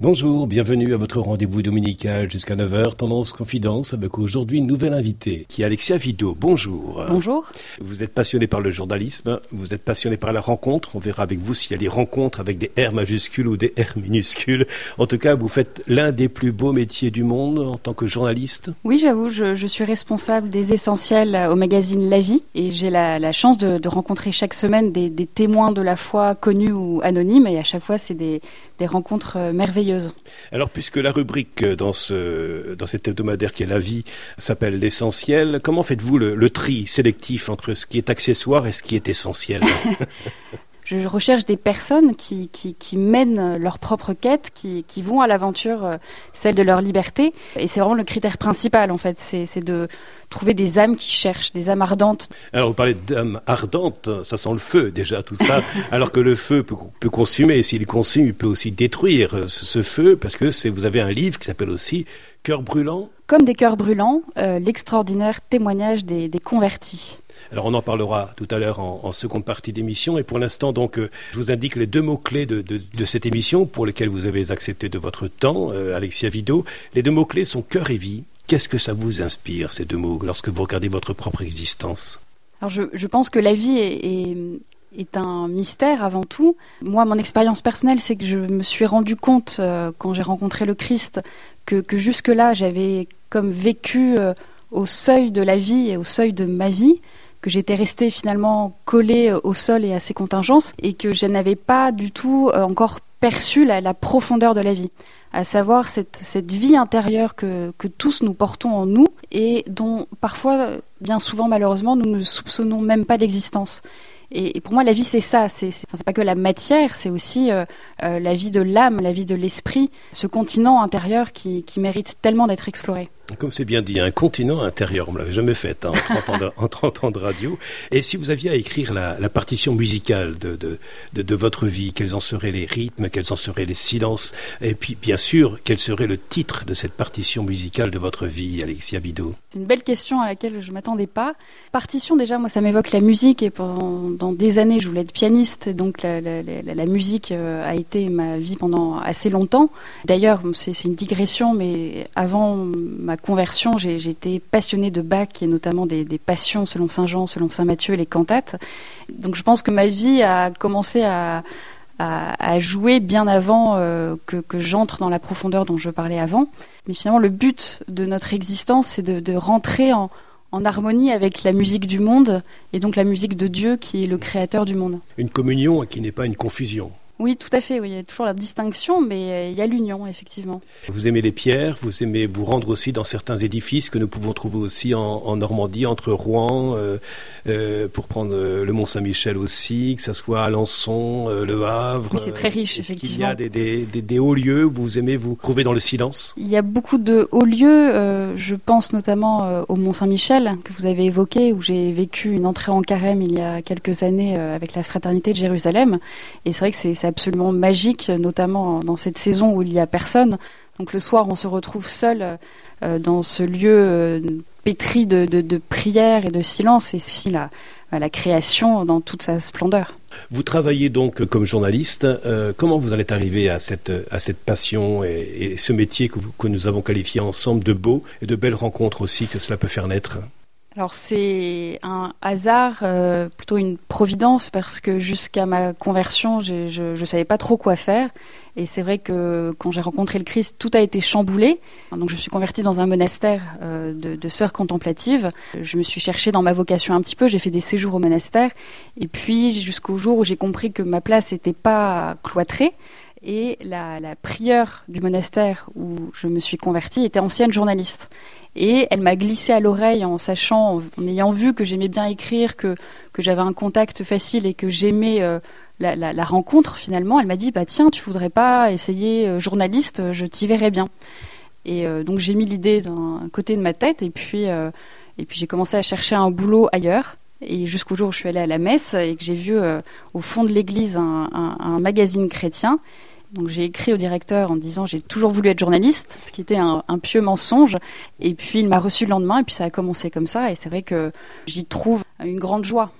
Bonjour, bienvenue à votre rendez-vous dominical jusqu'à 9h, Tendance Confidence, avec aujourd'hui une nouvelle invitée, qui est Alexia Vido. Bonjour. Bonjour. Vous êtes passionné par le journalisme, vous êtes passionné par la rencontre, on verra avec vous s'il y a des rencontres avec des R majuscules ou des R minuscules. En tout cas, vous faites l'un des plus beaux métiers du monde en tant que journaliste. Oui, j'avoue, je, suis responsable des essentiels au magazine La Vie, et j'ai la, chance de, rencontrer chaque semaine des, des témoins de la foi connus ou anonymes, et à chaque fois, c'est des des rencontres euh, merveilleuses. Alors, puisque la rubrique euh, dans, ce, dans cet hebdomadaire qui est la vie s'appelle l'essentiel, comment faites-vous le, tri sélectif entre ce qui est accessoire et ce qui est essentiel? je recherche des personnes qui, qui, mènent leur propre quête, qui, qui vont à l'aventure, euh, celle de leur liberté. Et c'est vraiment le critère principal, en fait, c'est de trouver des âmes qui cherchent, des âmes ardentes. Alors, vous parlez d'âmes ardentes, ça sent le feu déjà, tout ça, alors que le feu peut, peut consumer, s'il consume, il peut aussi détruire euh, ce, feu, parce que vous avez un livre qui s'appelle aussi Cœur brûlant. Comme des cœurs brûlants, euh, l'extraordinaire témoignage des, des convertis. Alors on en parlera tout à l'heure en, seconde partie d'émission. Et pour l'instant, donc, euh, je vous indique les deux mots-clés de, cette émission pour lesquels vous avez accepté de votre temps, euh, Alexia Vido. Les deux mots-clés sont cœur et vie. Qu'est-ce que ça vous inspire, ces deux mots, lorsque vous regardez votre propre existence? Alors je, pense que la vie est, un mystère avant tout. Moi, mon expérience personnelle, c'est que je me suis rendu compte, euh, quand j'ai rencontré le Christ, que, jusque-là, j'avais comme vécu au seuil de la vie et au seuil de ma vie que j'étais restée finalement collée au sol et à ses contingences et que je n'avais pas du tout euh, encore perçu la, profondeur de la vie, à savoir cette, cette vie intérieure que, que, tous nous portons en nous et dont parfois, bien souvent malheureusement, nous ne soupçonnons même pas l'existence. Et, pour moi, la vie, c'est ça. C'est enfin, pas que la matière, c'est aussi euh, euh, la vie de l'âme, la vie de l'esprit, ce continent intérieur qui, qui mérite tellement d'être exploré. Comme c'est bien dit, un continent intérieur, on ne l'avait jamais fait hein, en, 30 ans de, radio. Et si vous aviez à écrire la, partition musicale de, de, de, votre vie, quels en seraient les rythmes, quels en seraient les silences, et puis bien sûr, quel serait le titre de cette partition musicale de votre vie, Alexia Bido C'est une belle question à laquelle je ne m'attendais pas. Partition, déjà, moi, ça m'évoque la musique, et pendant des années, je voulais être pianiste, donc la, la, la, musique euh, a été ma vie pendant assez longtemps. D'ailleurs, c'est une digression, mais avant ma conversion, été passionnée de Bach et notamment des, passions selon Saint Jean, selon Saint Matthieu et les cantates. Donc je pense que ma vie a commencé à, jouer bien avant euh, que, j'entre dans la profondeur dont je parlais avant. Mais finalement, le but de notre existence, c'est de, rentrer en, en harmonie avec la musique du monde et donc la musique de Dieu qui est le créateur du monde. Une communion qui n'est pas une confusion. Oui, tout à fait. Oui. Il y a toujours la distinction, mais euh, il y a l'union, effectivement. Vous aimez les pierres, vous aimez vous rendre aussi dans certains édifices que nous pouvons trouver aussi en, Normandie, entre Rouen, euh, euh, pour prendre le Mont Saint-Michel aussi, que ce soit Alençon, Le Havre. Oui, c'est très riche, effectivement. Il y a des, des, des, hauts lieux où vous aimez vous trouver dans le silence? Il y a beaucoup de hauts lieux. je pense notamment au Mont Saint-Michel, que vous avez évoqué, où j'ai vécu une entrée en carême il y a quelques années avec la Fraternité de Jérusalem. Et c'est vrai que c'est absolument magique, notamment dans cette saison où il n'y a personne. Donc le soir, on se retrouve seul euh, dans ce lieu euh, pétri de, de, prière et de silence, et aussi la, la création dans toute sa splendeur. Vous travaillez donc comme journaliste. Euh, comment vous allez arriver à cette, à cette passion et, ce métier que, que, nous avons qualifié ensemble de beau et de belles rencontres aussi que cela peut faire naître? Alors c'est un hasard, euh, plutôt une providence, parce que jusqu'à ma conversion, je ne savais pas trop quoi faire. Et c'est vrai que quand j'ai rencontré le Christ, tout a été chamboulé. Donc je suis convertie dans un monastère euh, de, de, sœurs contemplatives. Je me suis cherchée dans ma vocation un petit peu, j'ai fait des séjours au monastère. Et puis jusqu'au jour où j'ai compris que ma place n'était pas cloîtrée. Et la, la prieure du monastère où je me suis convertie était ancienne journaliste. Et elle m'a glissé à l'oreille en sachant, en ayant vu que j'aimais bien écrire, que, que j'avais un contact facile et que j'aimais euh, la, rencontre finalement. Elle m'a dit, bah tiens, tu voudrais pas essayer euh, journaliste, je t'y verrais bien. Et euh, donc j'ai mis l'idée d'un côté de ma tête et puis, et puis j'ai commencé à chercher un boulot ailleurs. Et jusqu'au jour où je suis allée à la messe et que j'ai vu au fond de l'église un magazine chrétien donc j'ai écrit au directeur en disant j'ai toujours voulu être journaliste, ce qui était un, pieux mensonge. Et puis il m'a reçu le lendemain et puis ça a commencé comme ça. Et c'est vrai que j'y trouve une grande joie.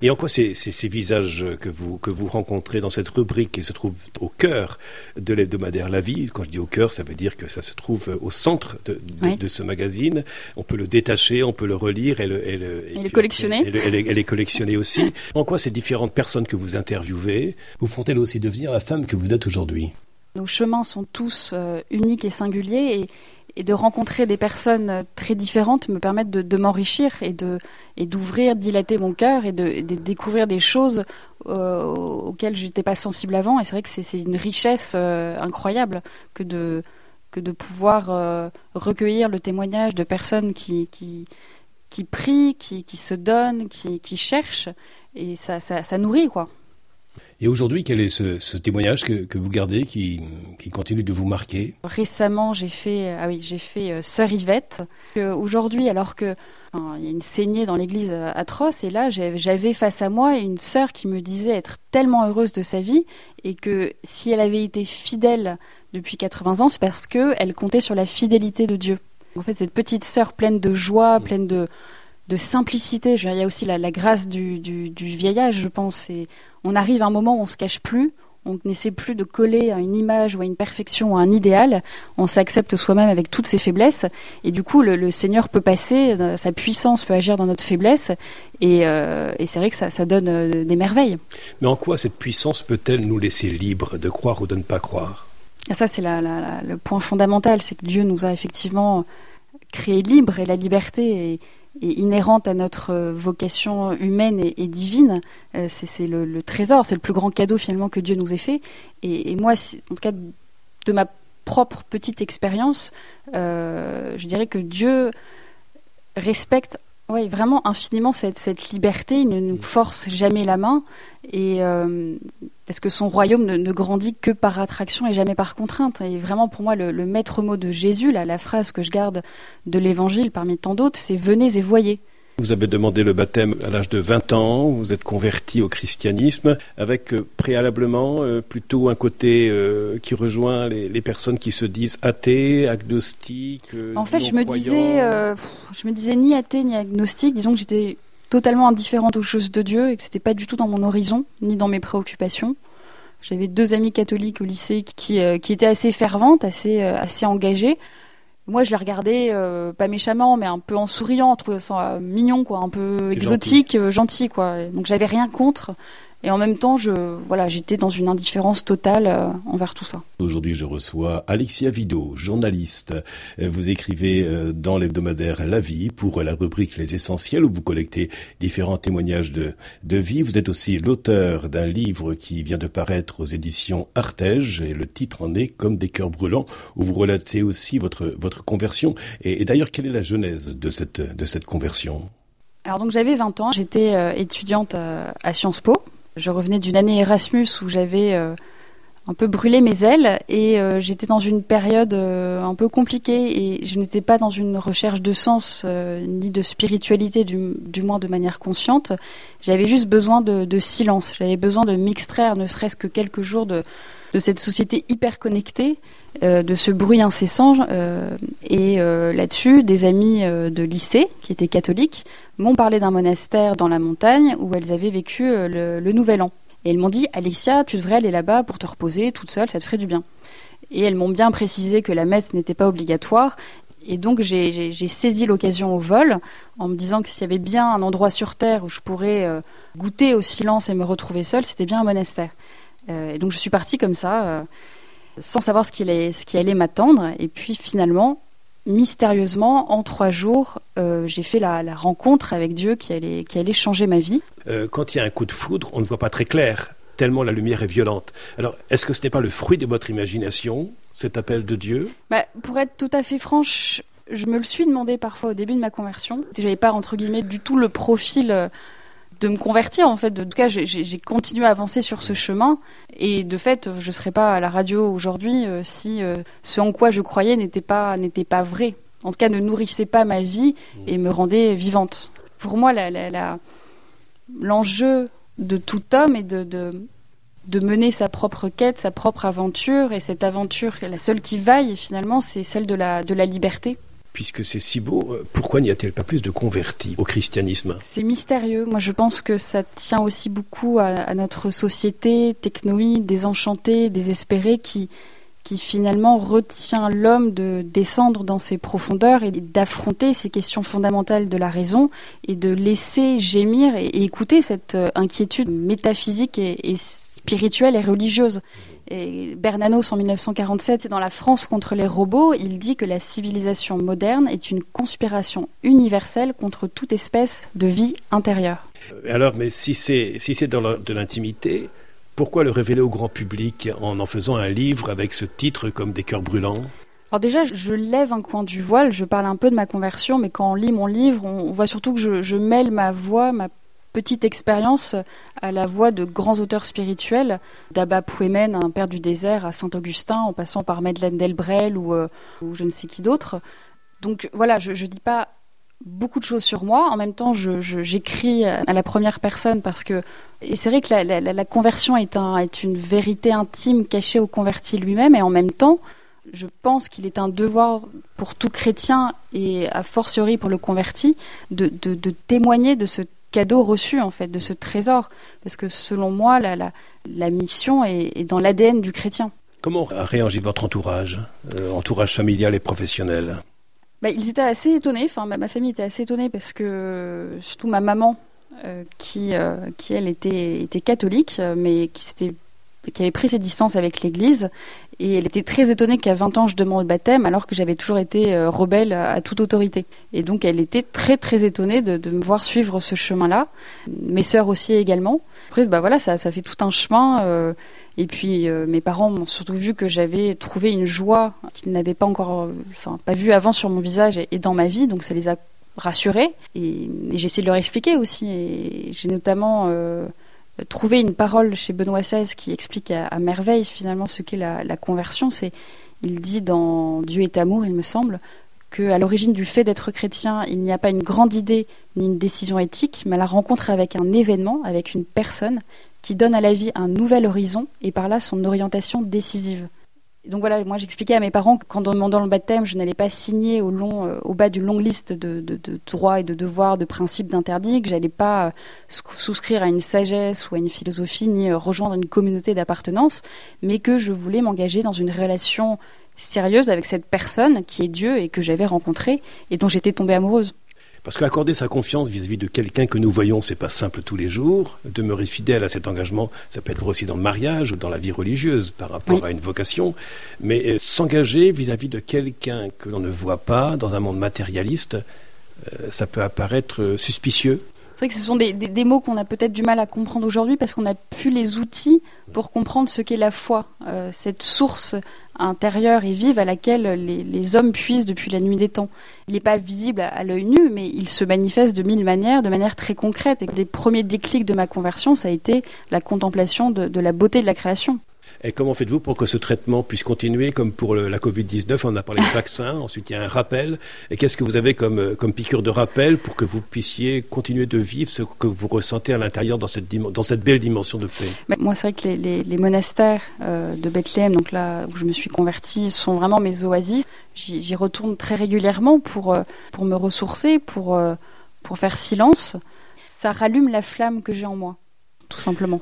Et en quoi ces, ces, visages que vous, que vous rencontrez dans cette rubrique qui se trouve au cœur de l'hebdomadaire La Vie, quand je dis au cœur, ça veut dire que ça se trouve au centre de, de, ce magazine. On peut le détacher, on peut le relire et le, et le, et collectionner. Et, les collectionner aussi. En quoi ces différentes personnes que vous interviewez vous font-elles aussi devenir la femme que vous êtes aujourd'hui? Nos chemins sont tous euh, uniques et singuliers et de rencontrer des personnes euh, très différentes me permettent de, m'enrichir et de d'ouvrir, dilater mon cœur et de, découvrir des choses euh, auxquelles je n'étais pas sensible avant. Et c'est vrai que c'est une richesse euh, incroyable que de que de pouvoir recueillir le témoignage de personnes qui qui qui prient, qui, qui se donnent, qui, qui cherchent et ça, ça, ça nourrit quoi. Et aujourd'hui, quel est ce, témoignage que, vous gardez qui, continue de vous marquer? Récemment, j'ai fait, ah oui, j'ai fait euh, Sœur Yvette. aujourd'hui, alors que il y a une saignée dans l'église euh, atroce, et là, j'avais face à moi une sœur qui me disait être tellement heureuse de sa vie et que si elle avait été fidèle depuis 80 ans, c'est parce qu'elle comptait sur la fidélité de Dieu. En fait, cette petite sœur pleine de joie, pleine de de simplicité. il y a aussi la, grâce du, du, vieillage, je pense. Et on arrive à un moment où on se cache plus, on n'essaie plus de coller à une image ou à une perfection ou à un idéal. On s'accepte soi-même avec toutes ses faiblesses. Et du coup, le, Seigneur peut passer, euh, sa puissance peut agir dans notre faiblesse. Et, euh, c'est vrai que ça, donne euh, des merveilles. Mais en quoi cette puissance peut-elle nous laisser libres de croire ou de ne pas croire? Ça, c'est le point fondamental. C'est que Dieu nous a effectivement créés libres et la liberté. Et, est inhérente à notre euh, vocation humaine et, divine. Euh, c'est le, trésor, c'est le plus grand cadeau finalement que Dieu nous ait fait. Et, moi, en tout cas, de ma propre petite expérience, euh, je dirais que Dieu respecte oui, vraiment infiniment cette, cette, liberté. Il ne nous force jamais la main. Et euh, parce que son royaume ne, grandit que par attraction et jamais par contrainte. Et vraiment, pour moi, le, maître mot de Jésus, là, la phrase que je garde de l'évangile parmi tant d'autres, c'est venez et voyez. Vous avez demandé le baptême à l'âge de 20 ans, vous êtes converti au christianisme, avec euh, préalablement euh, plutôt un côté euh, qui rejoint les, personnes qui se disent athées, agnostiques. en fait, je me disais, je me disais ni athée ni agnostique. Disons que j'étais totalement indifférente aux choses de Dieu et que c'était pas du tout dans mon horizon ni dans mes préoccupations. J'avais deux amies catholiques au lycée qui, qui étaient assez ferventes, assez, assez engagées. Moi, je l'ai regardé euh, pas méchamment, mais un peu en souriant, en trouvant ça mignon, quoi, un peu exotique, gentil. Euh, gentil, quoi. Donc, j'avais rien contre. Et en même temps, je, voilà, j'étais dans une indifférence totale euh, envers tout ça. Aujourd'hui, je reçois Alexia Vido, journaliste. Euh, vous écrivez euh, dans l'hebdomadaire La Vie pour la rubrique Les Essentiels où vous collectez différents témoignages de, de vie. Vous êtes aussi l'auteur d'un livre qui vient de paraître aux éditions Artege et le titre en est Comme des cœurs brûlants où vous relatez aussi votre, votre conversion. Et, d'ailleurs, quelle est la genèse de cette, de cette conversion? Alors donc j'avais 20 ans, j'étais étudiante à Sciences Po je revenais d'une année Erasmus où j'avais euh, un peu brûlé mes ailes et euh, j'étais dans une période euh, un peu compliquée et je n'étais pas dans une recherche de sens ni de spiritualité, du, moins de manière consciente. J'avais juste besoin de, silence. J'avais besoin de m'extraire, ne serait-ce que quelques jours de, de cette société hyper connectée, de ce bruit incessant. et là-dessus, des amis de lycée qui étaient catholiques m'ont parlé d'un monastère dans la montagne où elles avaient vécu euh, le, Nouvel An. Et elles m'ont dit, Alexia, tu devrais aller là-bas pour te reposer toute seule, ça te ferait du bien. Et elles m'ont bien précisé que la messe n'était pas obligatoire. Et donc j'ai saisi l'occasion au vol en me disant que s'il y avait bien un endroit sur Terre où je pourrais euh, goûter au silence et me retrouver seule, c'était bien un monastère. Euh, et donc je suis partie comme ça, sans savoir ce qui allait, ce qui allait m'attendre. Et puis finalement, mystérieusement, en trois jours, euh, j'ai fait la, rencontre avec Dieu qui allait, qui allait changer ma vie. Euh, quand il y a un coup de foudre, on ne voit pas très clair, tellement la lumière est violente. Alors, est-ce que ce n'est pas le fruit de votre imagination, cet appel de Dieu? Bah, Pour être tout à fait franche, je me le suis demandé parfois au début de ma conversion. Je n'avais pas, entre guillemets, du tout le profil euh, de me convertir en fait. De, en tout cas, j'ai continué à avancer sur ce chemin et de fait, je ne serais pas à la radio aujourd'hui euh, si euh, ce en quoi je croyais n'était pas pas vrai. En tout cas, ne nourrissait pas ma vie et me rendait vivante. Pour moi, l'enjeu de tout homme est de, de, mener sa propre quête, sa propre aventure et cette aventure, la seule qui vaille finalement, c'est celle de la de la liberté. Puisque c'est si beau, euh, pourquoi n'y a-t-il pas plus de convertis au christianisme? C'est mystérieux. Moi, je pense que ça tient aussi beaucoup à, notre société technoïde, désenchantée, désespérée, qui, qui finalement retient l'homme de descendre dans ses profondeurs et d'affronter ces questions fondamentales de la raison et de laisser gémir et, écouter cette euh, inquiétude métaphysique et, spirituelle et religieuse. Bernanos, en 1947, dans La France contre les robots, il dit que la civilisation moderne est une conspiration universelle contre toute espèce de vie intérieure. Alors, mais si c'est si c'est de l'intimité, pourquoi le révéler au grand public en en faisant un livre avec ce titre comme des cœurs brûlants? Alors déjà, je lève un coin du voile, je parle un peu de ma conversion, mais quand on lit mon livre, on voit surtout que je, mêle ma voix, ma petite expérience à la voix de grands auteurs spirituels, d'Abba Pouémen, un père du désert, à Saint-Augustin, en passant par Madeleine Delbrel ou, euh, ou je ne sais qui d'autre. Donc voilà, je ne dis pas beaucoup de choses sur moi. En même temps, j'écris à la première personne parce que et c'est vrai que la, conversion est, un, est une vérité intime cachée au converti lui-même, et en même temps, je pense qu'il est un devoir pour tout chrétien et a fortiori pour le converti de, témoigner de ce cadeau reçu en fait de ce trésor parce que selon moi la mission est, dans l'ADN du chrétien. Comment a réagi votre entourage, euh, entourage familial et professionnel? Bah, Ils étaient assez étonnés, enfin ma, famille était assez étonnée parce que surtout ma maman euh, qui, euh, qui elle était, était catholique mais qui s'était qui avait pris ses distances avec l'Église et elle était très étonnée qu'à 20 ans je demande le baptême alors que j'avais toujours été euh, rebelle à toute autorité. Et donc elle était très très étonnée de, me voir suivre ce chemin-là. Mes sœurs aussi également. Après bah voilà ça, fait tout un chemin. Euh, et puis euh, mes parents m'ont surtout vu que j'avais trouvé une joie qu'ils n'avaient pas encore, enfin pas vue avant sur mon visage et, dans ma vie. Donc ça les a rassurés. Et, j'ai essayé de leur expliquer aussi. Et j'ai notamment trouver une parole chez Benoît XVI qui explique à, merveille finalement ce qu'est la, conversion. C'est, il dit dans Dieu est amour, il me semble, que à l'origine du fait d'être chrétien, il n'y a pas une grande idée ni une décision éthique, mais la rencontre avec un événement, avec une personne qui donne à la vie un nouvel horizon et par là son orientation décisive donc voilà, moi j'expliquais à mes parents que quand demandant le baptême, je n'allais pas signer au, long, euh, au bas d'une longue liste de, droits et de devoirs, de principes, d'interdits, que j'allais pas euh, souscrire à une sagesse ou à une philosophie, ni euh, rejoindre une communauté d'appartenance, mais que je voulais m'engager dans une relation sérieuse avec cette personne qui est Dieu et que j'avais rencontrée et dont j'étais tombée amoureuse. Parce qu'accorder sa confiance vis-à-vis de quelqu'un que nous voyons, c'est pas simple tous les jours. Demeurer fidèle à cet engagement, ça peut être vrai aussi dans le mariage ou dans la vie religieuse par rapport à une vocation. Mais euh, s'engager vis-à-vis de quelqu'un que l'on ne voit pas dans un monde matérialiste, euh, ça peut apparaître euh, suspicieux. C'est vrai que ce sont des, mots qu'on a peut-être du mal à comprendre aujourd'hui parce qu'on n'a plus les outils pour comprendre ce qu'est la foi, euh, cette source intérieure et vive à laquelle les, les, hommes puissent depuis la nuit des temps. Il n'est pas visible à, l'œil nu, mais il se manifeste de mille manières, de manière très concrète. Et des premiers déclics de ma conversion, ça a été la contemplation de la beauté de la création. Et comment faites-vous pour que ce traitement puisse continuer comme pour la Covid-19 On a parlé de vaccin, ensuite il y a un rappel. Et qu'est-ce que vous avez comme, euh, comme piqûre de rappel pour que vous puissiez continuer de vivre ce que vous ressentez à l'intérieur dans cette, belle dimension de paix? Moi, c'est vrai que les, les, monastères euh, de Bethléem, donc là où je me suis convertie, sont vraiment mes oasis. J'y retourne très régulièrement pour, euh, pour me ressourcer, pour, pour faire silence. Ça rallume la flamme que j'ai en moi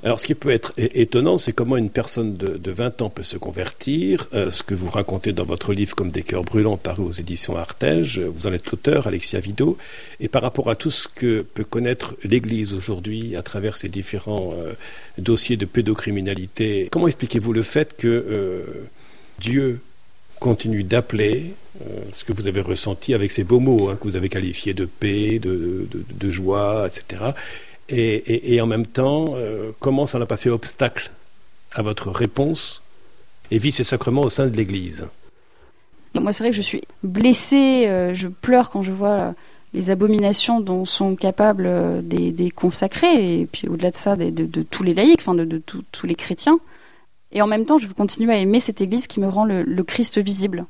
Alors, ce qui peut être étonnant, c'est comment une personne de, de 20 ans peut se convertir. Euh, ce que vous racontez dans votre livre comme des cœurs brûlants paru aux éditions Artege, vous en êtes l'auteur, Alexia Vido, et par rapport à tout ce que peut connaître l'Église aujourd'hui à travers ces différents euh, dossiers de pédocriminalité, comment expliquez-vous le fait que euh, Dieu continue d'appeler ce que vous avez ressenti avec ces beaux mots hein, que vous avez qualifiés de paix, de joie, etc et, en même temps, euh, comment ça n'a pas fait obstacle à votre réponse et vit ses sacrements au sein de l'Église? Moi, c'est vrai que je suis blessée, euh, je pleure quand je vois les abominations dont sont capables euh, des, consacrés, et puis au-delà de ça, de, tous les laïcs, enfin de, tous les chrétiens. Et en même temps, je veux continuer à aimer cette Église qui me rend le, Christ visible.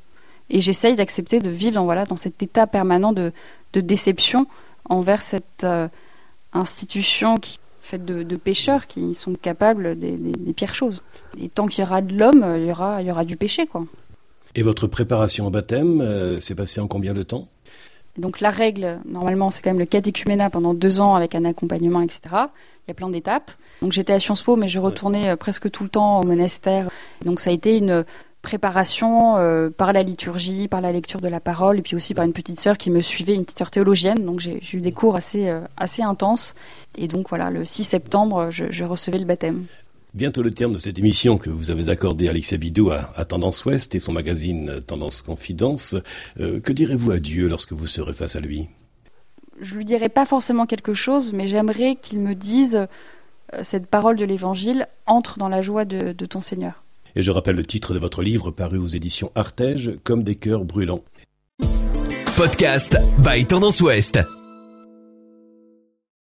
Et j'essaye d'accepter de vivre dans, voilà, dans cet état permanent de, déception envers cette institution qui faite de, de, pêcheurs qui sont capables des, pires choses. Et tant qu'il y aura de l'homme, il y aura, il y aura du péché, quoi. Et votre préparation au baptême euh, s'est passée en combien de temps? Donc la règle, normalement, c'est quand même le catéchuménat pendant deux ans avec un accompagnement, etc. Il y a plein d'étapes. Donc j'étais à Sciences Po, mais je retournais euh, presque tout le temps au monastère. Donc ça a été une préparation euh, par la liturgie, par la lecture de la parole, et puis aussi par une petite sœur qui me suivait, une petite sœur théologienne. Donc j'ai eu des cours assez, euh, assez intenses. Et donc voilà, le 6 septembre, je, je recevais le baptême. Bientôt le terme de cette émission que vous avez accordée à Alexia Vidou à, à, Tendance Ouest et son magazine Tendance Confidence. Euh, que direz-vous à Dieu lorsque vous serez face à lui? Je lui dirai pas forcément quelque chose, mais j'aimerais qu'il me dise cette parole de l'Évangile entre dans la joie de, de ton Seigneur. Et je rappelle le titre de votre livre paru aux éditions Artege, Comme des cœurs brûlants. Podcast by Tendance Ouest.